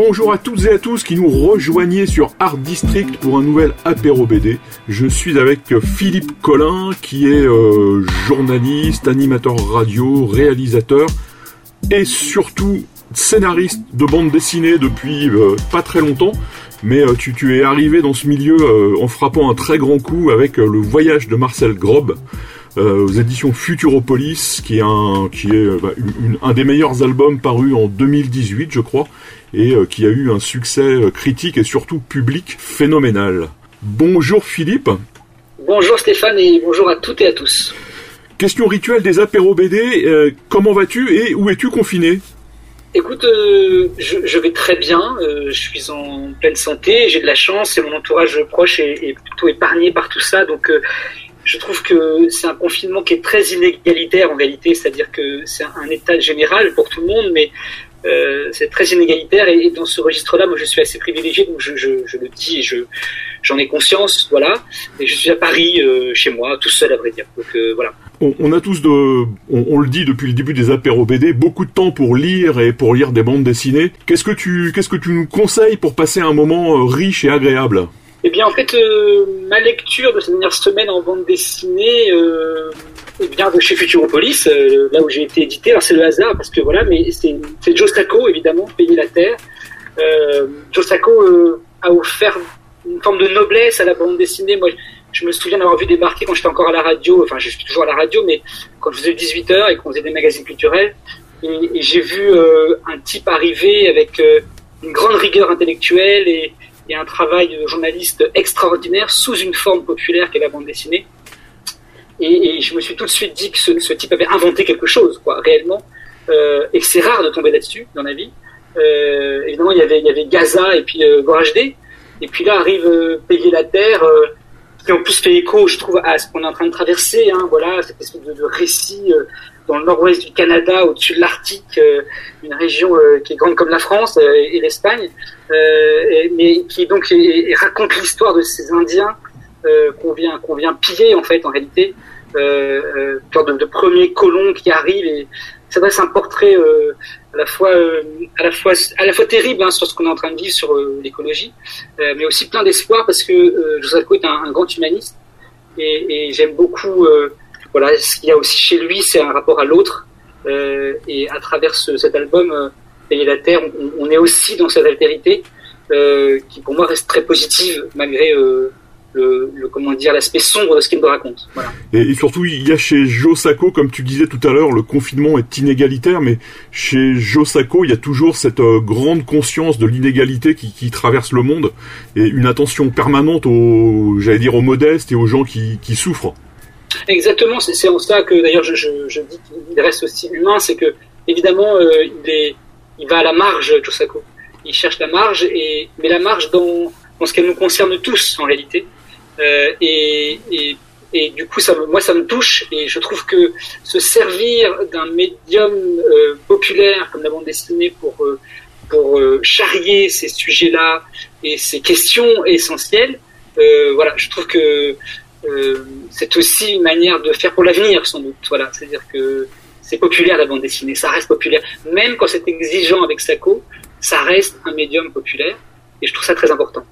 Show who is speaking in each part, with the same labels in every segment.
Speaker 1: Bonjour à toutes et à tous qui nous rejoignez sur Art District pour un nouvel apéro BD. Je suis avec Philippe Collin qui est euh, journaliste, animateur radio, réalisateur et surtout scénariste de bande dessinée depuis euh, pas très longtemps. Mais euh, tu, tu, es arrivé dans ce milieu en frappant un très grand coup avec le voyage de Marcel Grob. Aux éditions Futuropolis, qui est un, qui est bah, un des meilleurs albums parus en 2018, je crois, et euh, qui a eu un succès euh, critique et surtout public phénoménal. Bonjour Philippe.
Speaker 2: Bonjour Stéphane et bonjour à toutes et à tous.
Speaker 1: Question rituelle des apéros BD, euh, comment vas-tu et où es-tu confiné?
Speaker 2: Écoute, je, vais très bien, je suis en pleine santé, j'ai de la chance et mon entourage proche est, plutôt épargné par tout ça, donc je trouve que c'est un confinement qui est très inégalitaire en réalité, c'est-à-dire que c'est un état général pour tout le monde, mais euh, c'est très inégalitaire et, dans ce registre-là, moi je suis assez privilégié, donc je, le dis et je, j'en ai conscience, voilà. Et je suis à Paris, euh, chez moi, tout seul à vrai dire. Donc euh, voilà.
Speaker 1: On, a tous de, on, le dit depuis le début des apéros BD, beaucoup de temps pour lire et pour lire des bandes dessinées. Qu'est-ce que tu, qu'est-ce que tu nous conseilles pour passer un moment riche et agréable?
Speaker 2: Eh bien en fait, ma lecture de cette dernière semaine en bande dessinée et bien de chez Futuropolis, euh, là où j'ai été édité. Alors c'est le hasard parce que voilà, mais c'est Joe Sacco évidemment, Payer la Terre. Euh, Joe Sacco euh, a offert une forme de noblesse à la bande dessinée. Moi, je me souviens d'avoir vu débarquer quand j'étais encore à la radio, enfin je suis toujours à la radio, mais quand je faisais 18h et qu'on faisait des magazines culturels, et, j'ai vu euh, un type arriver avec une grande rigueur intellectuelle et, et un travail de journaliste extraordinaire sous une forme populaire qu'est la bande dessinée. Et, je me suis tout de suite dit que ce, type avait inventé quelque chose, quoi, réellement. Euh, et que c'est rare de tomber là-dessus dans la vie. Euh, évidemment, il y avait, Gaza et puis euh. Et puis là arrive euh, Payer la Terre, qui en plus fait écho, je trouve, à ce qu'on est en train de traverser. Hein, voilà, cette espèce de, récit dans le nord-ouest du Canada, au-dessus de l'Arctique, une région qui est grande comme la France et, l'Espagne, mais qui donc raconte l'histoire de ces Indiens qu'on vient qu'on vient piller en fait en réalité. Euh, euh de, de premiers colons qui arrivent et ça dresse un portrait euh, à la fois euh, à la fois à la fois terrible hein, sur ce qu'on est en train de vivre sur euh, l'écologie, mais aussi plein d'espoir parce que euh, Joseph est un, grand humaniste et j'aime beaucoup voilà ce qu'il y a aussi chez lui, c'est un rapport à l'autre et à travers ce, cet album Payer la terre, on, est aussi dans cette altérité qui pour moi reste très positive malgré le, comment dire l'aspect sombre de ce qu'il me raconte.
Speaker 1: Et, surtout, il y a chez Joe Sacco, comme tu disais tout à l'heure, le confinement est inégalitaire, mais chez Joe Sacco, il y a toujours cette euh, grande conscience de l'inégalité qui, traverse le monde et une attention permanente aux, j'allais dire, aux modestes et aux gens qui, souffrent.
Speaker 2: Exactement, c'est en ça que d'ailleurs je, dis qu'il reste aussi humain, c'est que évidemment euh, il, est, il va à la marge, Sacco. Il cherche la marge, et, mais la marge dans, dans ce qu'elle nous concerne tous en réalité. Euh, et, et, du coup, moi, ça me touche et je trouve que se servir d'un médium euh, populaire comme la bande dessinée pour euh, pour charrier ces sujets-là et ces questions essentielles, voilà, je trouve que c'est aussi une manière de faire pour l'avenir, sans doute. Voilà, c'est-à-dire que c'est populaire la bande dessinée, ça reste populaire, même quand c'est exigeant avec Sacco, ça reste un médium populaire et je trouve ça très important.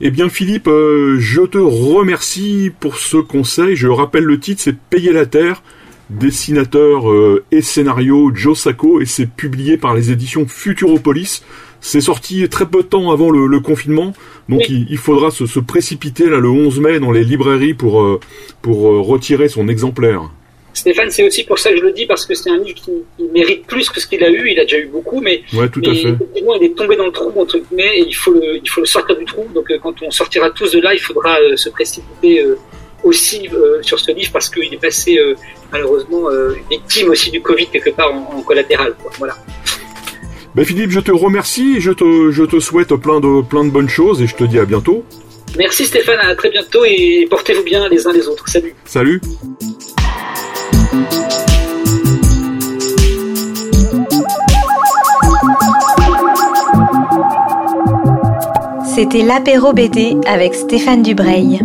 Speaker 1: Eh bien Philippe, euh, je te remercie pour ce conseil. Je rappelle le titre, c'est Payer la Terre, dessinateur euh, et scénario Joe Sacco, et c'est publié par les éditions Futuropolis. C'est sorti très peu de temps avant le, confinement, donc il, faudra se, se, précipiter là le 11 mai dans les librairies pour, euh, pour retirer son exemplaire.
Speaker 2: Stéphane, c'est aussi pour ça que je le dis, parce que c'est un livre qui, mérite plus que ce qu'il a eu. Il a déjà eu beaucoup, mais,
Speaker 1: ouais, tout à fait.
Speaker 2: il est tombé dans le trou, entre guillemets, et il faut le, il faut le sortir du trou. Donc, euh, quand on sortira tous de là, il faudra euh, se précipiter euh, aussi sur ce livre, parce qu'il est passé, malheureusement, victime aussi du Covid quelque part en, collatéral. Quoi. Voilà.
Speaker 1: Ben Philippe, je te remercie, je te, je te souhaite plein de, plein de bonnes choses et je te dis à bientôt.
Speaker 2: Merci Stéphane, à très bientôt et portez-vous bien les uns les autres. Salut.
Speaker 1: Salut.
Speaker 3: C'était l'apéro BD avec Stéphane Dubreuil.